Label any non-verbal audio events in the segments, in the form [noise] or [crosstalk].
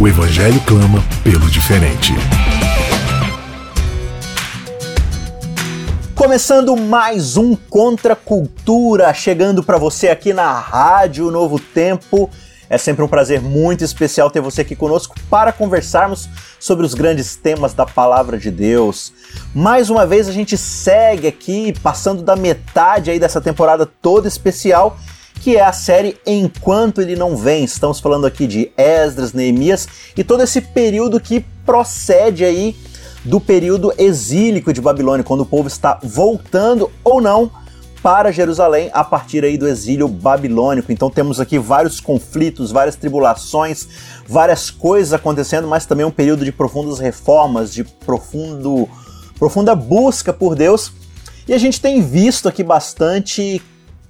O Evangelho clama pelo diferente. Começando mais um Contra Cultura, chegando para você aqui na Rádio Novo Tempo. É sempre um prazer muito especial ter você aqui conosco para conversarmos sobre os grandes temas da palavra de Deus. Mais uma vez a gente segue aqui passando da metade aí dessa temporada toda especial, que é a série Enquanto ele não vem. Estamos falando aqui de Esdras, Neemias e todo esse período que procede aí do período exílico de Babilônia, quando o povo está voltando ou não para Jerusalém a partir aí do exílio babilônico. Então temos aqui vários conflitos, várias tribulações, várias coisas acontecendo, mas também um período de profundas reformas, de profundo, profunda busca por Deus. E a gente tem visto aqui bastante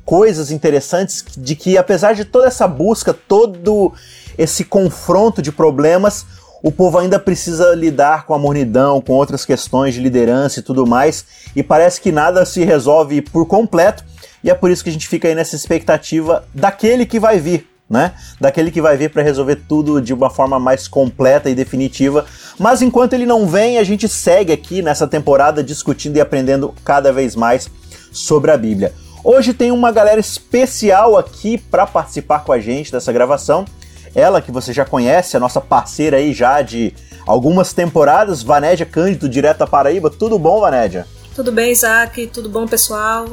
coisas interessantes de que apesar de toda essa busca, todo esse confronto de problemas, o povo ainda precisa lidar com a mornidão, com outras questões de liderança e tudo mais, e parece que nada se resolve por completo, e é por isso que a gente fica aí nessa expectativa daquele que vai vir, né? Daquele que vai vir para resolver tudo de uma forma mais completa e definitiva. Mas enquanto ele não vem, a gente segue aqui nessa temporada discutindo e aprendendo cada vez mais sobre a Bíblia. Hoje tem uma galera especial aqui para participar com a gente dessa gravação. Ela que você já conhece, a nossa parceira aí já de algumas temporadas, Vanédia Cândido, direto da Paraíba. Tudo bom, Vanédia? Tudo bem, Isaac? Tudo bom, pessoal?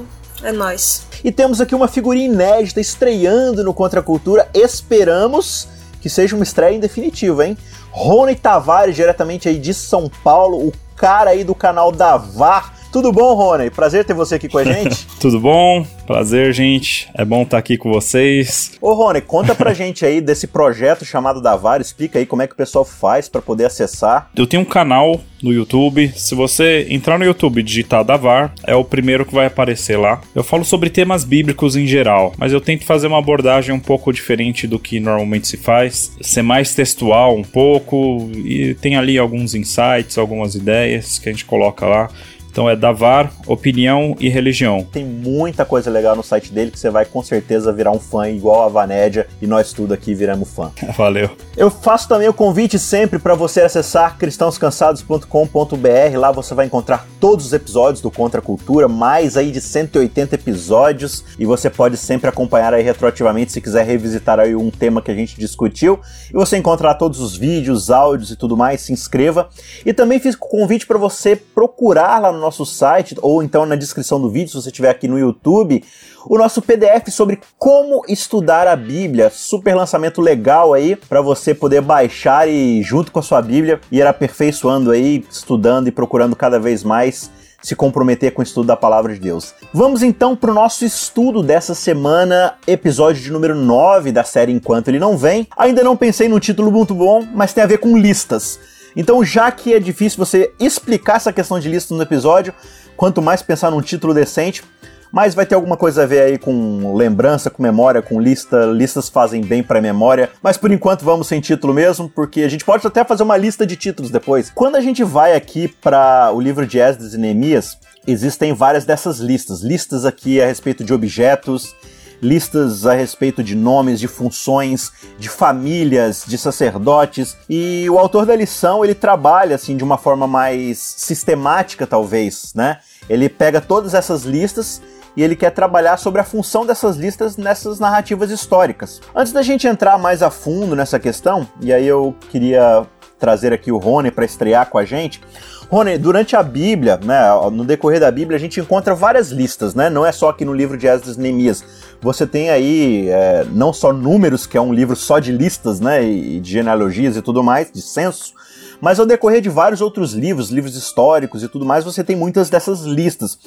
É nós. E temos aqui uma figurinha inédita estreando no Contra a Cultura. Esperamos que seja uma estreia em definitivo, hein? Rony Tavares, diretamente aí de São Paulo, o cara aí do canal da VAR tudo bom, Rony? Prazer ter você aqui com a [laughs] gente. Tudo bom? Prazer, gente. É bom estar aqui com vocês. Ô, Rony, conta pra [laughs] gente aí desse projeto chamado Davar. Explica aí como é que o pessoal faz para poder acessar. Eu tenho um canal no YouTube. Se você entrar no YouTube e digitar Davar, é o primeiro que vai aparecer lá. Eu falo sobre temas bíblicos em geral, mas eu tento fazer uma abordagem um pouco diferente do que normalmente se faz, ser mais textual um pouco e tem ali alguns insights, algumas ideias que a gente coloca lá. Então é Davar, Opinião e Religião. Tem muita coisa legal no site dele que você vai com certeza virar um fã igual a Vanédia e nós tudo aqui viramos fã. [laughs] Valeu. Eu faço também o convite sempre para você acessar cristãoscansados.com.br. Lá você vai encontrar todos os episódios do Contra a Cultura, mais aí de 180 episódios e você pode sempre acompanhar aí retroativamente se quiser revisitar aí um tema que a gente discutiu. E você encontrará todos os vídeos, áudios e tudo mais, se inscreva. E também fiz o convite para você procurar lá no nosso site, ou então na descrição do vídeo, se você estiver aqui no YouTube, o nosso PDF sobre como estudar a Bíblia. Super lançamento legal aí para você poder baixar e, junto com a sua Bíblia, ir aperfeiçoando aí, estudando e procurando cada vez mais se comprometer com o estudo da palavra de Deus. Vamos então para o nosso estudo dessa semana, episódio de número 9 da série Enquanto Ele Não Vem. Ainda não pensei num título muito bom, mas tem a ver com listas. Então, já que é difícil você explicar essa questão de lista no episódio, quanto mais pensar num título decente, mas vai ter alguma coisa a ver aí com lembrança, com memória, com lista. Listas fazem bem para memória, mas por enquanto vamos sem título mesmo, porque a gente pode até fazer uma lista de títulos depois. Quando a gente vai aqui para o livro de Esdras e Neemias, existem várias dessas listas. Listas aqui a respeito de objetos, listas a respeito de nomes, de funções, de famílias, de sacerdotes. E o autor da lição, ele trabalha assim de uma forma mais sistemática, talvez, né? Ele pega todas essas listas e ele quer trabalhar sobre a função dessas listas nessas narrativas históricas. Antes da gente entrar mais a fundo nessa questão, e aí eu queria trazer aqui o Rony para estrear com a gente. Rony, durante a Bíblia, né, no decorrer da Bíblia, a gente encontra várias listas, né? Não é só aqui no livro de Esdras e Neemias. Você tem aí é, não só números, que é um livro só de listas, né, e de genealogias e tudo mais, de censo, mas ao decorrer de vários outros livros, livros históricos e tudo mais, você tem muitas dessas listas.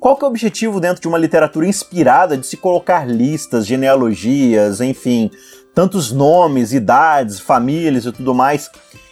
Qual que é o objetivo dentro de uma literatura inspirada de se colocar listas, genealogias, enfim, tantos nomes, idades, famílias e tudo mais.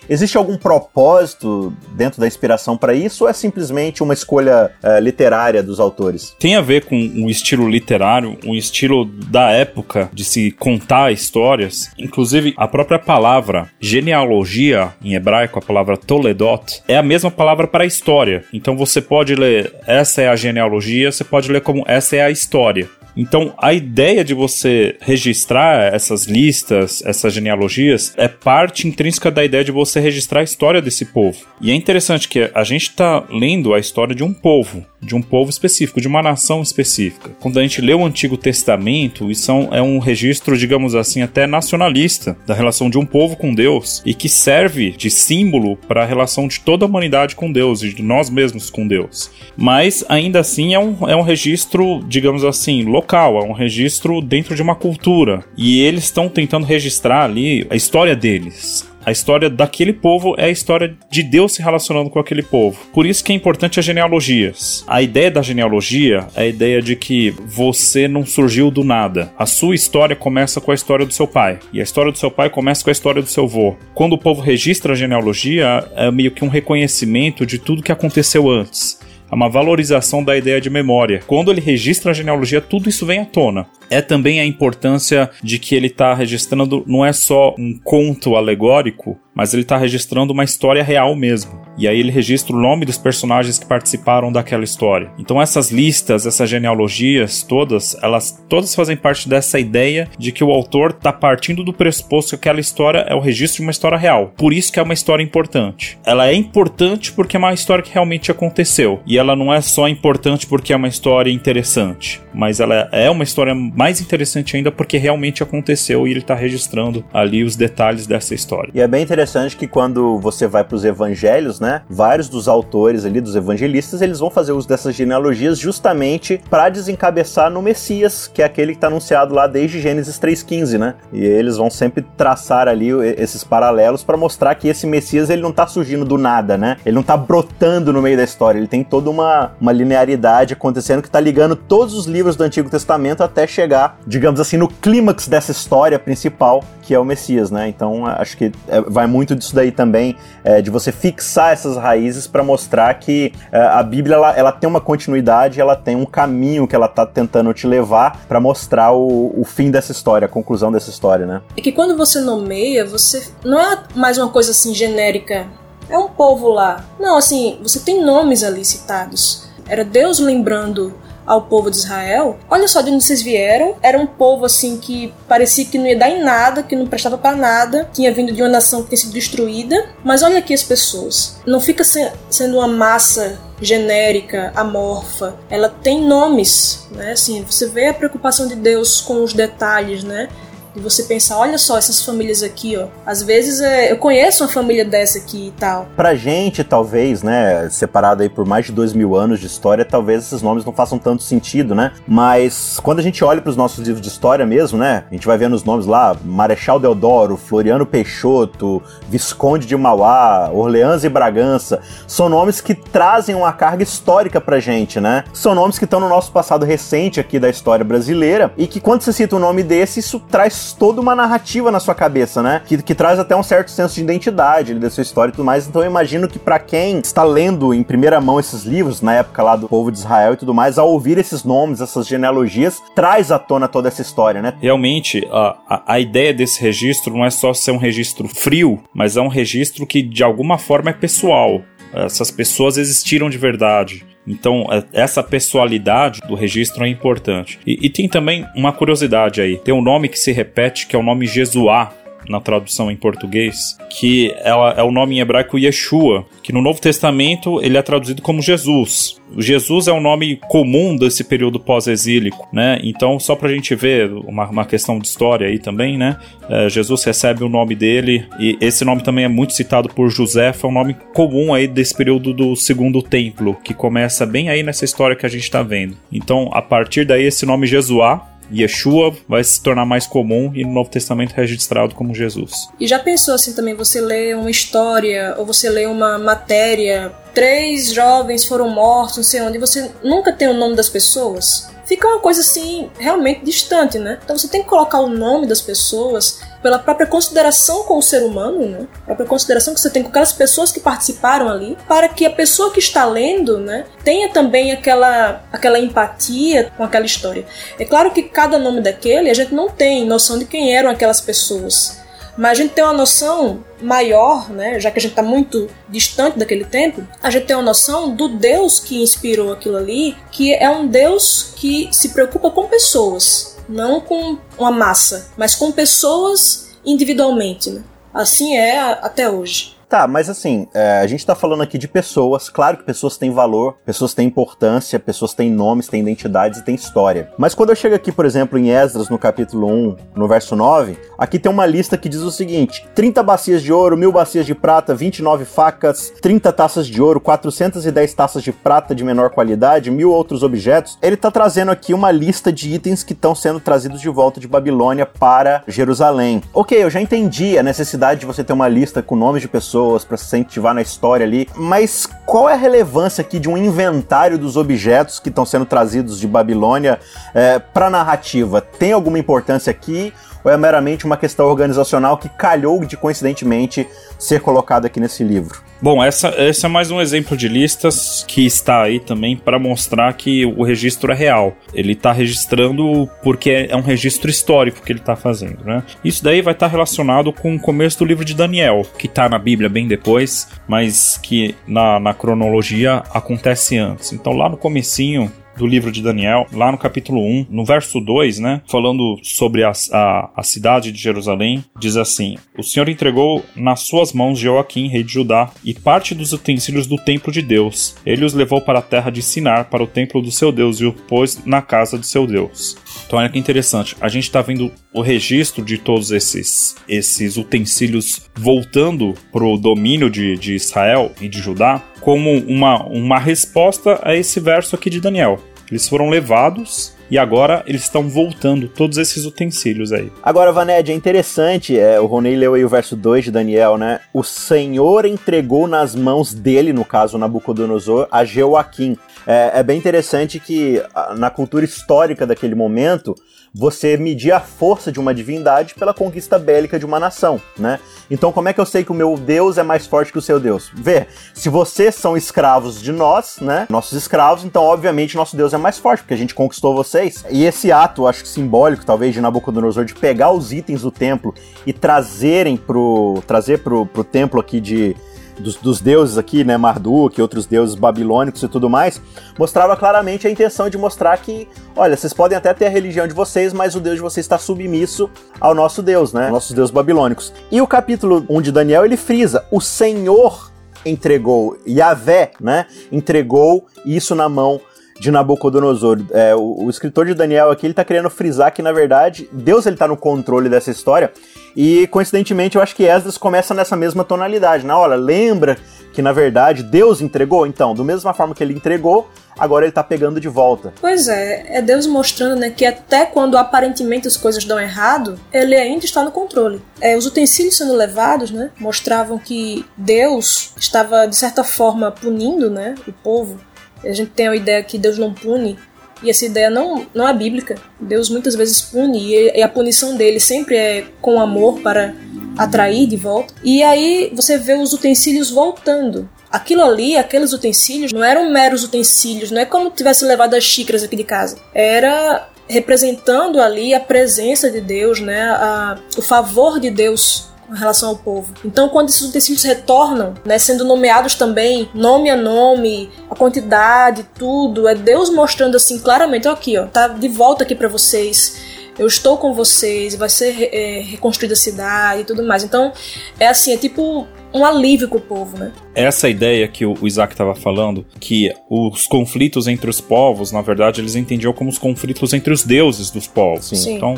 Existe algum propósito dentro da inspiração para isso ou é simplesmente uma escolha uh, literária dos autores? Tem a ver com um estilo literário, um estilo da época de se contar histórias. Inclusive, a própria palavra genealogia, em hebraico, a palavra toledot, é a mesma palavra para história. Então você pode ler essa é a genealogia, você pode ler como essa é a história. Então, a ideia de você registrar essas listas, essas genealogias, é parte intrínseca da ideia de você registrar a história desse povo. E é interessante que a gente está lendo a história de um povo, de um povo específico, de uma nação específica. Quando a gente lê o Antigo Testamento, isso é um registro, digamos assim, até nacionalista da relação de um povo com Deus e que serve de símbolo para a relação de toda a humanidade com Deus e de nós mesmos com Deus. Mas ainda assim é um, é um registro, digamos assim, local, é um registro dentro de uma cultura. E eles estão tentando registrar ali a história deles. A história daquele povo é a história de Deus se relacionando com aquele povo. Por isso que é importante as genealogias. A ideia da genealogia é a ideia de que você não surgiu do nada. A sua história começa com a história do seu pai. E a história do seu pai começa com a história do seu avô. Quando o povo registra a genealogia, é meio que um reconhecimento de tudo que aconteceu antes é uma valorização da ideia de memória. Quando ele registra a genealogia, tudo isso vem à tona. É também a importância de que ele está registrando, não é só um conto alegórico, mas ele está registrando uma história real mesmo. E aí ele registra o nome dos personagens que participaram daquela história. Então essas listas, essas genealogias todas, elas todas fazem parte dessa ideia de que o autor está partindo do pressuposto que aquela história é o registro de uma história real. Por isso que é uma história importante. Ela é importante porque é uma história que realmente aconteceu. E ela não é só importante porque é uma história interessante, mas ela é uma história mais interessante ainda porque realmente aconteceu e ele está registrando ali os detalhes dessa história. E é bem interessante interessante que quando você vai para os evangelhos, né, vários dos autores ali, dos evangelistas, eles vão fazer uso dessas genealogias justamente para desencabeçar no Messias, que é aquele que está anunciado lá desde Gênesis 3:15, né? E eles vão sempre traçar ali esses paralelos para mostrar que esse Messias ele não está surgindo do nada, né? Ele não está brotando no meio da história, ele tem toda uma, uma linearidade acontecendo que está ligando todos os livros do Antigo Testamento até chegar, digamos assim, no clímax dessa história principal, que é o Messias, né? Então acho que é, vai muito disso daí também, é, de você fixar essas raízes para mostrar que é, a Bíblia ela, ela, tem uma continuidade, ela tem um caminho que ela tá tentando te levar para mostrar o, o, fim dessa história, a conclusão dessa história, né? É que quando você nomeia, você não é mais uma coisa assim genérica. É um povo lá. Não, assim, você tem nomes ali citados. Era Deus lembrando ao povo de Israel, olha só de onde vocês vieram. Era um povo assim que parecia que não ia dar em nada, que não prestava para nada, tinha vindo de uma nação que tinha sido destruída. Mas olha aqui as pessoas. Não fica se sendo uma massa genérica, amorfa. Ela tem nomes, né? Assim, você vê a preocupação de Deus com os detalhes, né? De você pensar, olha só essas famílias aqui, ó. Às vezes é, eu conheço uma família dessa aqui e tal. Pra gente, talvez, né, separado aí por mais de dois mil anos de história, talvez esses nomes não façam tanto sentido, né? Mas quando a gente olha para os nossos livros de história mesmo, né, a gente vai vendo os nomes lá, Marechal Deodoro, Floriano Peixoto, Visconde de Mauá, Orleans e Bragança, são nomes que trazem uma carga histórica pra gente, né? São nomes que estão no nosso passado recente aqui da história brasileira e que quando você cita um nome desse, isso traz toda uma narrativa na sua cabeça, né? Que, que traz até um certo senso de identidade da sua história e tudo mais. Então eu imagino que para quem está lendo em primeira mão esses livros, na época lá do povo de Israel e tudo mais, ao ouvir esses nomes, essas genealogias, traz à tona toda essa história, né? Realmente, a, a, a ideia desse registro não é só ser um registro frio, mas é um registro que de alguma forma é pessoal. Essas pessoas existiram de verdade. Então, é, essa pessoalidade do registro é importante. E, e, tem também uma curiosidade aí: tem um nome que se repete, que é o nome Jesuá, na tradução em português, que é, é o nome em hebraico Yeshua, que no Novo Testamento ele é traduzido como Jesus. Jesus é um nome comum desse período pós-exílico, né? Então, só pra gente ver uma, uma questão de história aí também, né? É, Jesus recebe o nome dele e esse nome também é muito citado por José, é um nome comum aí desse período do Segundo Templo, que começa bem aí nessa história que a gente tá vendo. Então, a partir daí, esse nome Jesuá Yeshua vai se tornar mais comum e no Novo Testamento registrado como Jesus. E já pensou assim também, você lê uma história ou você lê uma matéria, três jovens foram mortos, não sei onde, e você nunca tem o nome das pessoas? Fica uma coisa assim realmente distante, né? Então você tem que colocar o nome das pessoas pela própria consideração com o ser humano, né? A própria consideração que você tem com aquelas pessoas que participaram ali, para que a pessoa que está lendo, né, tenha também aquela aquela empatia com aquela história. É claro que cada nome daquele a gente não tem noção de quem eram aquelas pessoas. Mas a gente tem uma noção maior, né, já que a gente está muito distante daquele tempo, a gente tem uma noção do Deus que inspirou aquilo ali, que é um Deus que se preocupa com pessoas, não com uma massa, mas com pessoas individualmente. Né? Assim é até hoje. Tá, mas assim, é, a gente tá falando aqui de pessoas. Claro que pessoas têm valor, pessoas têm importância, pessoas têm nomes, têm identidades e têm história. Mas quando eu chego aqui, por exemplo, em Esdras, no capítulo 1, no verso 9, aqui tem uma lista que diz o seguinte: 30 bacias de ouro, mil bacias de prata, 29 facas, 30 taças de ouro, 410 taças de prata de menor qualidade, mil outros objetos. Ele tá trazendo aqui uma lista de itens que estão sendo trazidos de volta de Babilônia para Jerusalém. Ok, eu já entendi a necessidade de você ter uma lista com nomes de pessoas pessoas, para se incentivar na história ali. Mas qual é a relevância aqui de um inventário dos objetos que estão sendo trazidos de Babilônia é, para a narrativa? Tem alguma importância aqui? Ou é meramente uma questão organizacional que calhou de coincidentemente ser colocada aqui nesse livro? Bom, essa, esse é mais um exemplo de listas que está aí também para mostrar que o registro é real. Ele está registrando porque é um registro histórico que ele está fazendo, né? Isso daí vai estar tá relacionado com o começo do livro de Daniel, que está na Bíblia bem depois, mas que na, na cronologia acontece antes. Então lá no comecinho do livro de Daniel, lá no capítulo 1, no verso 2, né, falando sobre a, a, a, cidade de Jerusalém, diz assim: O Senhor entregou nas suas mãos Joaquim, rei de Judá, e parte dos utensílios do templo de Deus. Ele os levou para a terra de Sinar, para o templo do seu Deus, e o pôs na casa do seu Deus. Então olha que interessante, a gente está vendo o registro de todos esses, esses utensílios voltando para o domínio de, de Israel e de Judá como uma, uma resposta a esse verso aqui de Daniel. Eles foram levados e agora eles estão voltando todos esses utensílios aí. Agora, Vaned, é interessante, é, o Ronei leu aí o verso 2 de Daniel, né? O Senhor entregou nas mãos dele, no caso Nabucodonosor, a Joaquim. É, é bem interessante que na cultura histórica daquele momento, você medir a força de uma divindade pela conquista bélica de uma nação, né? Então, como é que eu sei que o meu Deus é mais forte que o seu Deus? Vê, se vocês são escravos de nós, né? Nossos escravos, então, obviamente, nosso Deus é mais forte, porque a gente conquistou vocês. E esse ato, acho que simbólico, talvez, de Nabucodonosor, de pegar os itens do templo e trazerem pro, trazer pro, pro templo aqui de dos, dos, deuses aqui, né, Marduk e outros deuses babilônicos e tudo mais, mostrava claramente a intenção de mostrar que, olha, vocês podem até ter a religião de vocês, mas o Deus de vocês está submisso ao nosso Deus, né, nossos deuses babilônicos. E o capítulo 1 de Daniel, ele frisa, o Senhor entregou, Yahvé, né, entregou isso na mão de Nabucodonosor. É, o, o, escritor de Daniel aqui, ele tá querendo frisar que, na verdade, Deus ele tá no controle dessa história, e coincidentemente eu acho que Esdras começa nessa mesma tonalidade, né? Olha, lembra que na verdade Deus entregou? Então, do mesma forma que ele entregou, agora ele tá pegando de volta. Pois é, é Deus mostrando né, que até quando aparentemente as coisas dão errado, ele ainda está no controle. É, os utensílios sendo levados né, mostravam que Deus estava, de certa forma, punindo né, o povo. A gente tem a ideia que Deus não pune e essa ideia não, não é bíblica. Deus muitas vezes pune e a punição dele sempre é com amor para atrair de volta. E aí você vê os utensílios voltando. Aquilo ali, aqueles utensílios, não eram meros utensílios, não é como tivesse levado as xícaras aqui de casa. Era representando ali a presença de Deus, né? A, o favor de Deus com relação ao povo. Então, quando esses utensílios retornam, né, sendo nomeados também, nome a nome, a quantidade, tudo, é Deus mostrando assim claramente, ó, aqui, ó, tá de volta aqui para vocês. Eu estou com vocês, vai ser é, reconstruída a cidade e tudo mais. Então, é assim, é tipo um alívio com o povo, né? Essa ideia que o Isaac estava falando, que os conflitos entre os povos, na verdade, eles entendiam como os conflitos entre os deuses dos povos. Sim. Então,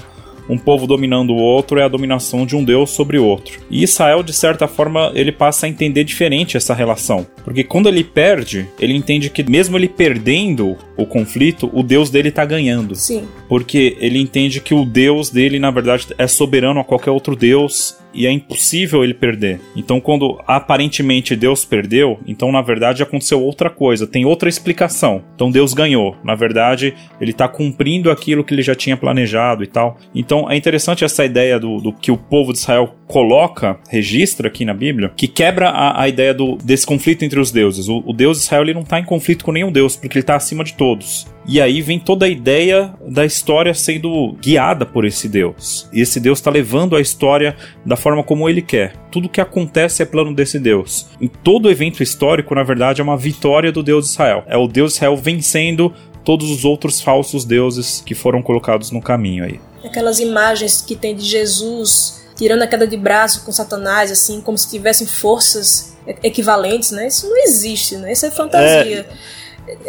um povo dominando o outro é a dominação de um deus sobre o outro. E Israel, de certa forma, ele passa a entender diferente essa relação. Porque quando ele perde, ele entende que mesmo ele perdendo o conflito, o deus dele tá ganhando. Sim. Porque ele entende que o deus dele, na verdade, é soberano a qualquer outro deus e é impossível ele perder. Então, quando aparentemente Deus perdeu, então na verdade aconteceu outra coisa, tem outra explicação. Então Deus ganhou. Na verdade, ele está cumprindo aquilo que ele já tinha planejado e tal. Então é interessante essa ideia do, do que o povo de Israel coloca, registra aqui na Bíblia, que quebra a, a ideia do, desse conflito entre os deuses. O, o Deus de Israel ele não está em conflito com nenhum Deus, porque ele está acima de todos. E aí vem toda a ideia da história sendo guiada por esse Deus. E esse Deus está levando a história da forma como ele quer. Tudo que acontece é plano desse Deus. Em todo evento histórico, na verdade, é uma vitória do Deus de Israel. É o Deus de Israel vencendo todos os outros falsos deuses que foram colocados no caminho aí. Aquelas imagens que tem de Jesus tirando a queda de braço com Satanás, assim, como se tivessem forças equivalentes, né? Isso não existe, né? Isso é fantasia. É,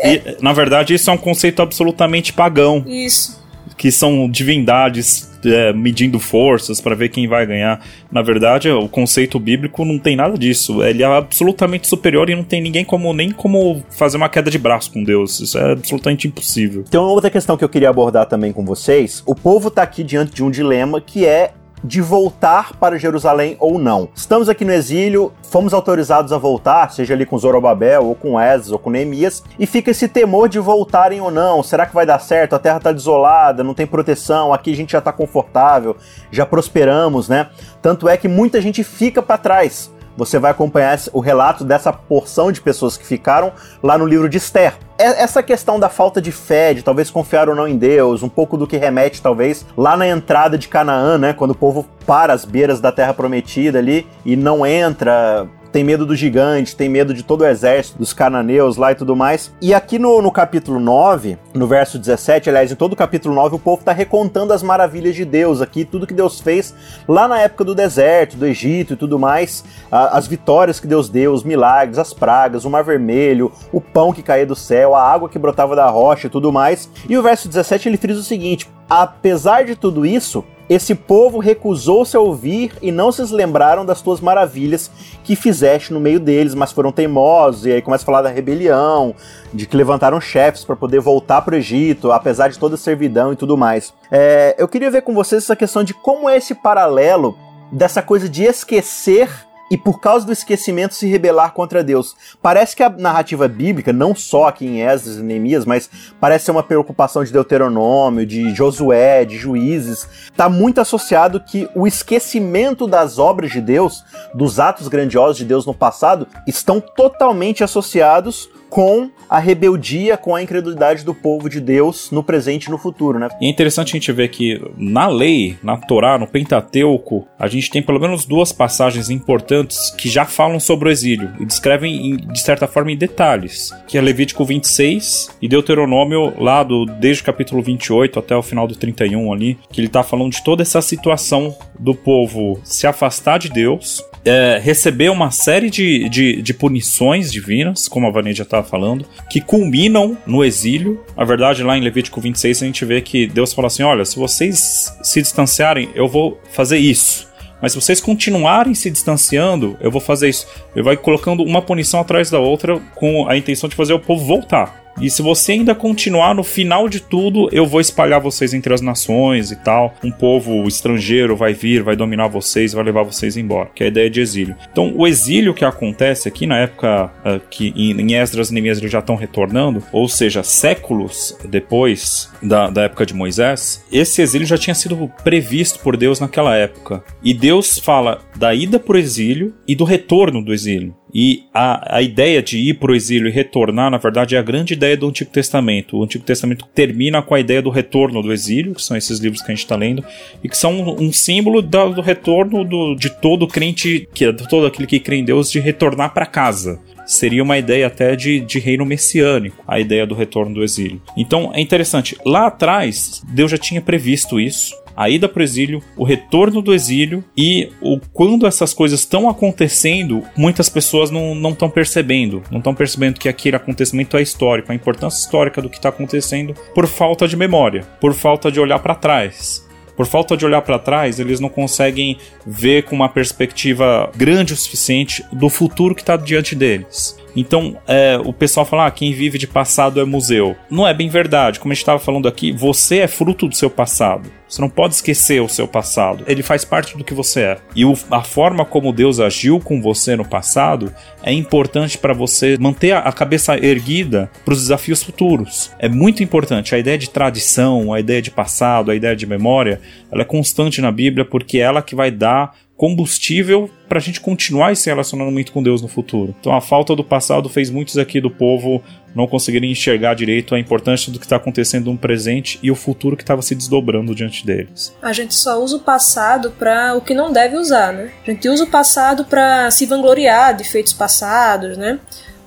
e, na verdade, isso é um conceito absolutamente pagão. Isso. Que são divindades é, medindo forças para ver quem vai ganhar. Na verdade, o conceito bíblico não tem nada disso. Ele é absolutamente superior e não tem ninguém como nem como fazer uma queda de braço com Deus. Isso é absolutamente impossível. Tem uma outra questão que eu queria abordar também com vocês. O povo está aqui diante de um dilema que é de voltar para Jerusalém ou não. Estamos aqui no exílio, fomos autorizados a voltar, seja ali com Zorobabel, ou com Esdras, ou com Neemias, e fica esse temor de voltarem ou não. Será que vai dar certo? A terra está desolada, não tem proteção, aqui a gente já está confortável, já prosperamos, né? Tanto é que muita gente fica para trás. Você vai acompanhar o relato dessa porção de pessoas que ficaram lá no livro de Esther. É, essa questão da falta de fé, de talvez confiar ou não em Deus, um pouco do que remete talvez lá na entrada de Canaã, né, quando o povo para as beiras da terra prometida ali e não entra, tem medo do gigante, tem medo de todo o exército dos cananeus lá e tudo mais. E aqui no, no capítulo 9, no verso 17, aliás, em todo o capítulo 9, o povo está recontando as maravilhas de Deus aqui, tudo que Deus fez lá na época do deserto, do Egito e tudo mais, a, as vitórias que Deus deu, os milagres, as pragas, o mar vermelho, o pão que caía do céu, a água que brotava da rocha e tudo mais. E o verso 17 ele frisa o seguinte: apesar de tudo isso, esse povo recusou-se a ouvir e não se lembraram das tuas maravilhas que fizeste no meio deles, mas foram teimosos. E aí começa a falar da rebelião, de que levantaram chefes para poder voltar para o Egito, apesar de toda a servidão e tudo mais. É, eu queria ver com vocês essa questão de como é esse paralelo dessa coisa de esquecer e por causa do esquecimento se rebelar contra Deus. Parece que a narrativa bíblica, não só aqui em Esdras e Neemias, mas parece ser uma preocupação de Deuteronômio, de Josué, de Juízes, está muito associado que o esquecimento das obras de Deus, dos atos grandiosos de Deus no passado, estão totalmente associados com a rebeldia, com a incredulidade do povo de Deus no presente e no futuro, né? E é interessante a gente ver que na lei, na Torá, no Pentateuco, a gente tem pelo menos duas passagens importantes que já falam sobre o exílio e descrevem de certa forma em detalhes, que é Levítico 26 e Deuteronômio lá do desde o capítulo 28 até o final do 31 ali, que ele está falando de toda essa situação do povo se afastar de Deus é, receber uma série de, de, de, punições divinas, como a Vanessa já estava falando, que culminam no exílio. Na verdade, lá em Levítico 26, a gente vê que Deus fala assim: olha, se vocês se distanciarem, eu vou fazer isso. Mas se vocês continuarem se distanciando, eu vou fazer isso. Ele vai colocando uma punição atrás da outra com a intenção de fazer o povo voltar. E se você ainda continuar no final de tudo, eu vou espalhar vocês entre as nações e tal. Um povo estrangeiro vai vir, vai dominar vocês, vai levar vocês embora. Que é a ideia de exílio. Então, o exílio que acontece aqui na época uh, que em Esdras e Neemias já estão retornando, ou seja, séculos depois da, da época de Moisés, esse exílio já tinha sido previsto por Deus naquela época. E Deus fala da ida para o exílio e do retorno do exílio. E a, a ideia de ir para o exílio e retornar, na verdade, é a grande ideia do Antigo Testamento. O Antigo Testamento termina com a ideia do retorno do exílio, que são esses livros que a gente está lendo, e que são um, um símbolo do, do retorno do, de todo crente, que de todo aquele que crê em Deus, de retornar para casa seria uma ideia até de, de reino messiânico, a ideia do retorno do exílio. Então é interessante, lá atrás Deus já tinha previsto isso a ida para o exílio, o retorno do exílio e o quando essas coisas estão acontecendo, muitas pessoas não estão percebendo, não estão percebendo que aquele acontecimento é histórico, a importância histórica do que está acontecendo por falta de memória, por falta de olhar para trás. Por falta de olhar para trás, eles não conseguem ver com uma perspectiva grande o suficiente do futuro que está diante deles. Então, é, o pessoal fala, ah, quem vive de passado é museu. Não é bem verdade. Como a gente estava falando aqui, você é fruto do seu passado. Você não pode esquecer o seu passado. Ele faz parte do que você é. E o, a forma como Deus agiu com você no passado é importante para você manter a, cabeça erguida para os desafios futuros. É muito importante. A ideia de tradição, a ideia de passado, a ideia de memória, ela é constante na Bíblia porque é ela que vai dar combustível para a gente continuar esse relacionamento com Deus no futuro. Então a falta do passado fez muitos aqui do povo não conseguirem enxergar direito a importância do que está acontecendo no presente e o futuro que estava se desdobrando diante deles. A gente só usa o passado para o que não deve usar, né? A gente usa o passado para se vangloriar de feitos passados, né?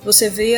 Você vê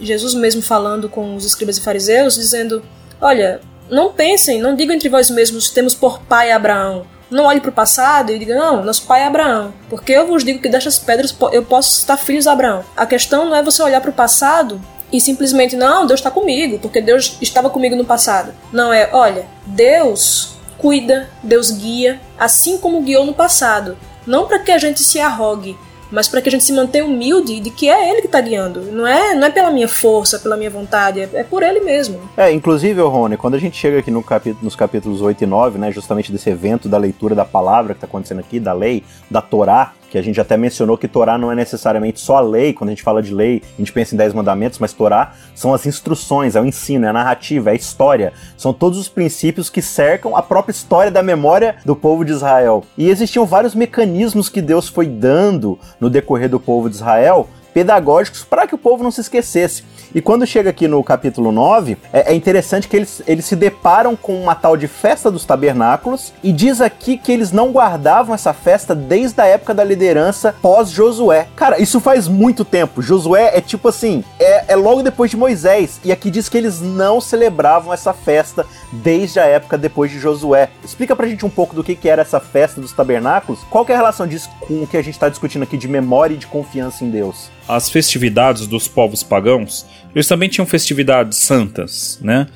Jesus mesmo falando com os escribas e fariseus, dizendo: Olha, não pensem, não digam entre vós mesmos, temos por pai Abraão não olhe para o passado e diga, não, nosso pai é Abraão. Porque eu vos digo que destas pedras eu posso estar filhos de Abraão. A questão não é você olhar para o passado e simplesmente, não, Deus está comigo, porque Deus estava comigo no passado. Não é, olha, Deus cuida, Deus guia, assim como guiou no passado. Não para que a gente se arrogue, mas para que a gente se mantenha humilde de que é ele que está guiando. Não é, não é pela minha força, pela minha vontade, é, é por ele mesmo. É, inclusive, Rony, quando a gente chega aqui no capítulo, nos capítulos 8 e 9, né, justamente desse evento da leitura da palavra que está acontecendo aqui, da lei, da Torá, que a gente até mencionou que Torá não é necessariamente só a lei, quando a gente fala de lei, a gente pensa em Dez Mandamentos, mas Torá são as instruções, é o ensino, é a narrativa, é a história. São todos os princípios que cercam a própria história da memória do povo de Israel. E existiam vários mecanismos que Deus foi dando no decorrer do povo de Israel pedagógicos para que o povo não se esquecesse. E quando chega aqui no capítulo 9, é, é, interessante que eles, eles se deparam com uma tal de festa dos tabernáculos e diz aqui que eles não guardavam essa festa desde a época da liderança pós-Josué. Cara, isso faz muito tempo. Josué é tipo assim, é, é logo depois de Moisés. E aqui diz que eles não celebravam essa festa desde a época depois de Josué. Explica pra gente um pouco do que, que era essa festa dos tabernáculos. Qual é a relação disso com o que a gente está discutindo aqui de memória e de confiança em Deus? As festividades dos povos pagãos eles também tinham festividades santas, né?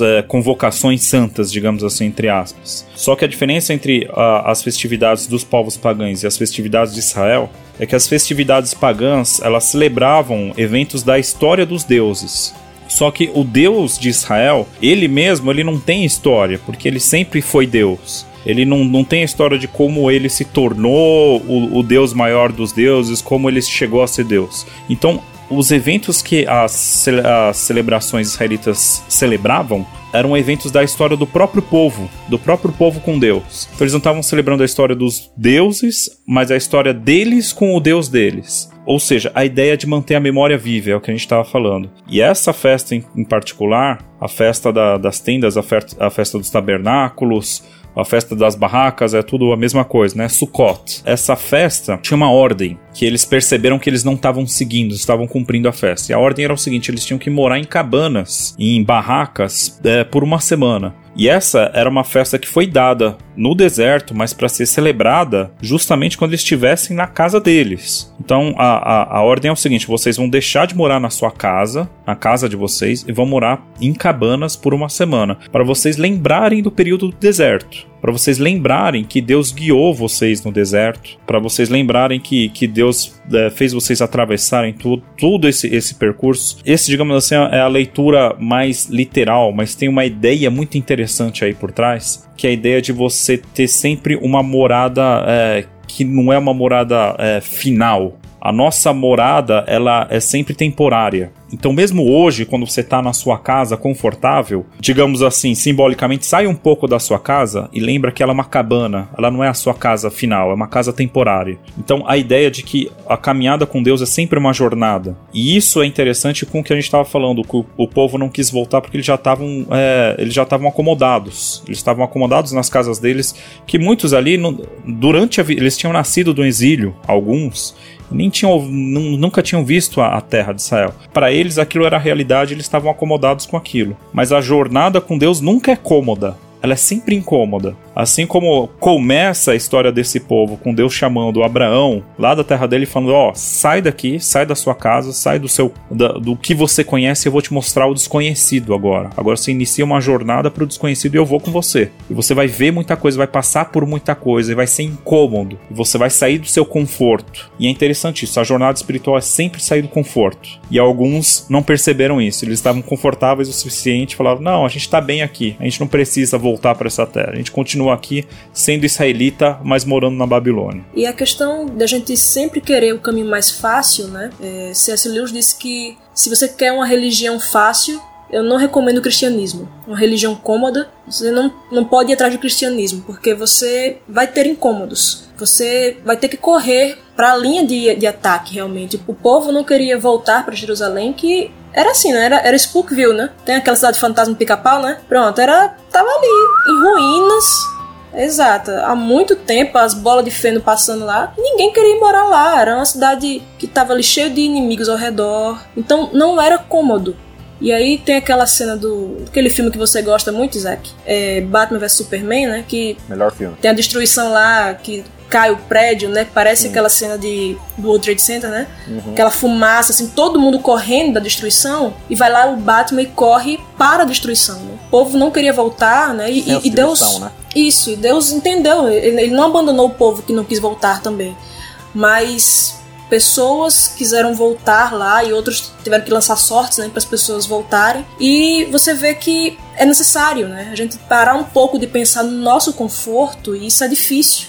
É, convocações santas, digamos assim, entre aspas. Só que a diferença entre uh, as festividades dos povos pagãos e as festividades de Israel é que as festividades pagãs elas celebravam eventos da história dos deuses. Só que o Deus de Israel, ele mesmo, ele não tem história, porque ele sempre foi Deus. Ele não, não tem a história de como ele se tornou o, o Deus maior dos deuses, como ele chegou a ser Deus. Então, os eventos que as, as celebrações israelitas celebravam eram eventos da história do próprio povo, do próprio povo com Deus. Então eles não estavam celebrando a história dos deuses, mas a história deles com o Deus deles. Ou seja, a ideia de manter a memória viva é o que a gente estava falando. E essa festa em, em particular, a festa da, das tendas, a, a festa dos tabernáculos, a festa das barracas é tudo a mesma coisa, né? Sukkot. Essa festa tinha uma ordem que eles perceberam que eles não estavam seguindo, estavam cumprindo a festa. E a ordem era o seguinte: eles tinham que morar em cabanas, em barracas, é, por uma semana. E essa era uma festa que foi dada no deserto, mas para ser celebrada justamente quando eles estivessem na casa deles. Então a, a, a, ordem é o seguinte: vocês vão deixar de morar na sua casa, na casa de vocês, e vão morar em cabanas por uma semana, para vocês lembrarem do período do deserto. Para vocês lembrarem que Deus guiou vocês no deserto, para vocês lembrarem que, que Deus é, fez vocês atravessarem tudo esse, esse percurso. Esse, digamos assim, é a leitura mais literal, mas tem uma ideia muito interessante aí por trás, que é a ideia de você ter sempre uma morada é, que não é uma morada é, final. A nossa morada, ela é sempre temporária. Então, mesmo hoje, quando você está na sua casa confortável, digamos assim, simbolicamente, sai um pouco da sua casa e lembra que ela é uma cabana, ela não é a sua casa final, é uma casa temporária. Então, a ideia de que a caminhada com Deus é sempre uma jornada. E isso é interessante com o que a gente estava falando, que o, povo não quis voltar porque eles já estavam é, eles já estavam acomodados. Eles estavam acomodados nas casas deles, que muitos ali, durante a eles tinham nascido do exílio, alguns, nem tinham, nunca tinham visto a, a terra de Israel. Para eles aquilo era a realidade, eles estavam acomodados com aquilo. Mas a jornada com Deus nunca é cômoda, ela é sempre incômoda. Assim como começa a história desse povo com Deus chamando Abraão lá da terra dele, falando: Ó, oh, sai daqui, sai da sua casa, sai do seu da, do que você conhece, eu vou te mostrar o desconhecido agora. Agora você inicia uma jornada para o desconhecido e eu vou com você. E você vai ver muita coisa, vai passar por muita coisa, e vai ser incômodo. E você vai sair do seu conforto. E é interessante isso, a jornada espiritual é sempre sair do conforto. E alguns não perceberam isso, eles estavam confortáveis o suficiente, falaram: "Não, a gente está bem aqui. A gente não precisa voltar para essa terra. A gente continua aqui sendo israelita, mas morando na Babilônia". E a questão da gente sempre querer o caminho mais fácil, né? É, C.S. Lewis disse que se você quer uma religião fácil, eu não recomendo o cristianismo. Uma religião cômoda, você não, não pode ir atrás do cristianismo, porque você vai ter incômodos. Você vai ter que correr para a linha de, de ataque, realmente. O povo não queria voltar para Jerusalém, que era assim, né? Era, era Spookville, né? Tem aquela cidade fantasma pica-pau, né? Pronto, era. tava ali, em ruínas. Exato. Há muito tempo as bolas de feno passando lá. Ninguém queria ir morar lá. Era uma cidade que tava ali cheio de inimigos ao redor. Então não era cômodo. E aí tem aquela cena do. aquele filme que você gosta muito, Isaac. É Batman vs Superman, né? Que. Melhor filme. Tem a destruição lá, que cai o prédio, né? Parece aquela cena de, do World Trade Center, né? Uhum. Aquela fumaça, assim, todo mundo correndo da destruição. E vai lá o Batman e corre para a destruição. Né? O povo não queria voltar, né? E, e, e Deus. Né? Isso, e Deus entendeu. Ele, ele não abandonou o povo que não quis voltar também. Mas pessoas quiseram voltar lá e outros tiveram que lançar sortes né, para as pessoas voltarem. E você vê que é necessário, né? A gente parar um pouco de pensar no nosso conforto e isso é difícil.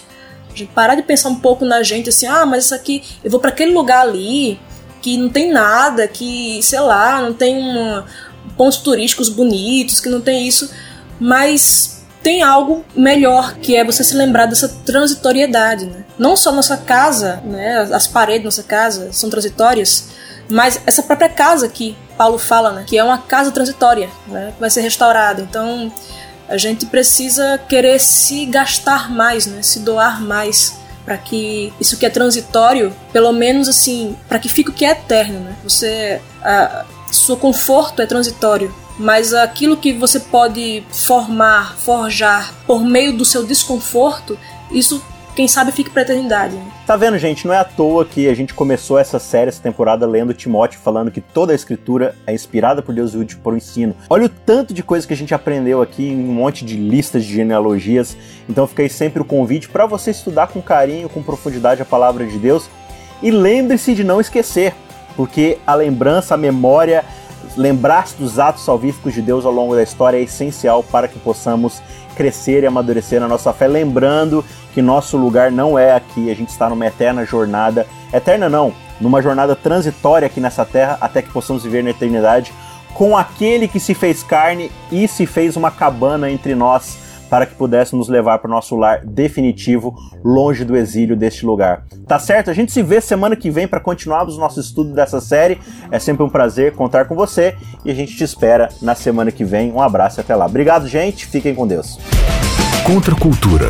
A gente parar de pensar um pouco na gente assim, ah, mas isso aqui, eu vou para aquele lugar ali que não tem nada, que sei lá, não tem uma, pontos turísticos bonitos, que não tem isso, mas tem algo melhor, que é você se lembrar dessa transitoriedade, né? Não só nossa casa, né, as paredes da nossa casa são transitórias, mas essa própria casa que Paulo fala, né, que é uma casa transitória, né, que vai ser restaurada. Então, a gente precisa querer se gastar mais, né, se doar mais para que isso que é transitório, pelo menos assim, para que fique o que é eterno, né? Você a, seu conforto é transitório, mas aquilo que você pode formar, forjar por meio do seu desconforto, isso quem sabe fique pra eternidade. Né? Tá vendo, gente? Não é à toa que a gente começou essa série, essa temporada, lendo Timóteo, falando que toda a escritura é inspirada por Deus e útil para o ensino. Olha o tanto de coisa que a gente aprendeu aqui em um monte de listas de genealogias. Então fica aí sempre o convite para você estudar com carinho, com profundidade a palavra de Deus. E lembre-se de não esquecer, porque a lembrança, a memória lembrar-se dos atos salvíficos de Deus ao longo da história é essencial para que possamos crescer e amadurecer na nossa fé, lembrando que nosso lugar não é aqui, a gente está numa eterna jornada, eterna não, numa jornada transitória aqui nessa terra até que possamos viver na eternidade com aquele que se fez carne e se fez uma cabana entre nós para que pudéssemos levar para o nosso lar definitivo, longe do exílio deste lugar. Tá certo? A gente se vê semana que vem para continuarmos o nosso estudo dessa série. É sempre um prazer contar com você e a gente te espera na semana que vem. Um abraço e até lá. Obrigado, gente. Fiquem com Deus. Contra a cultura.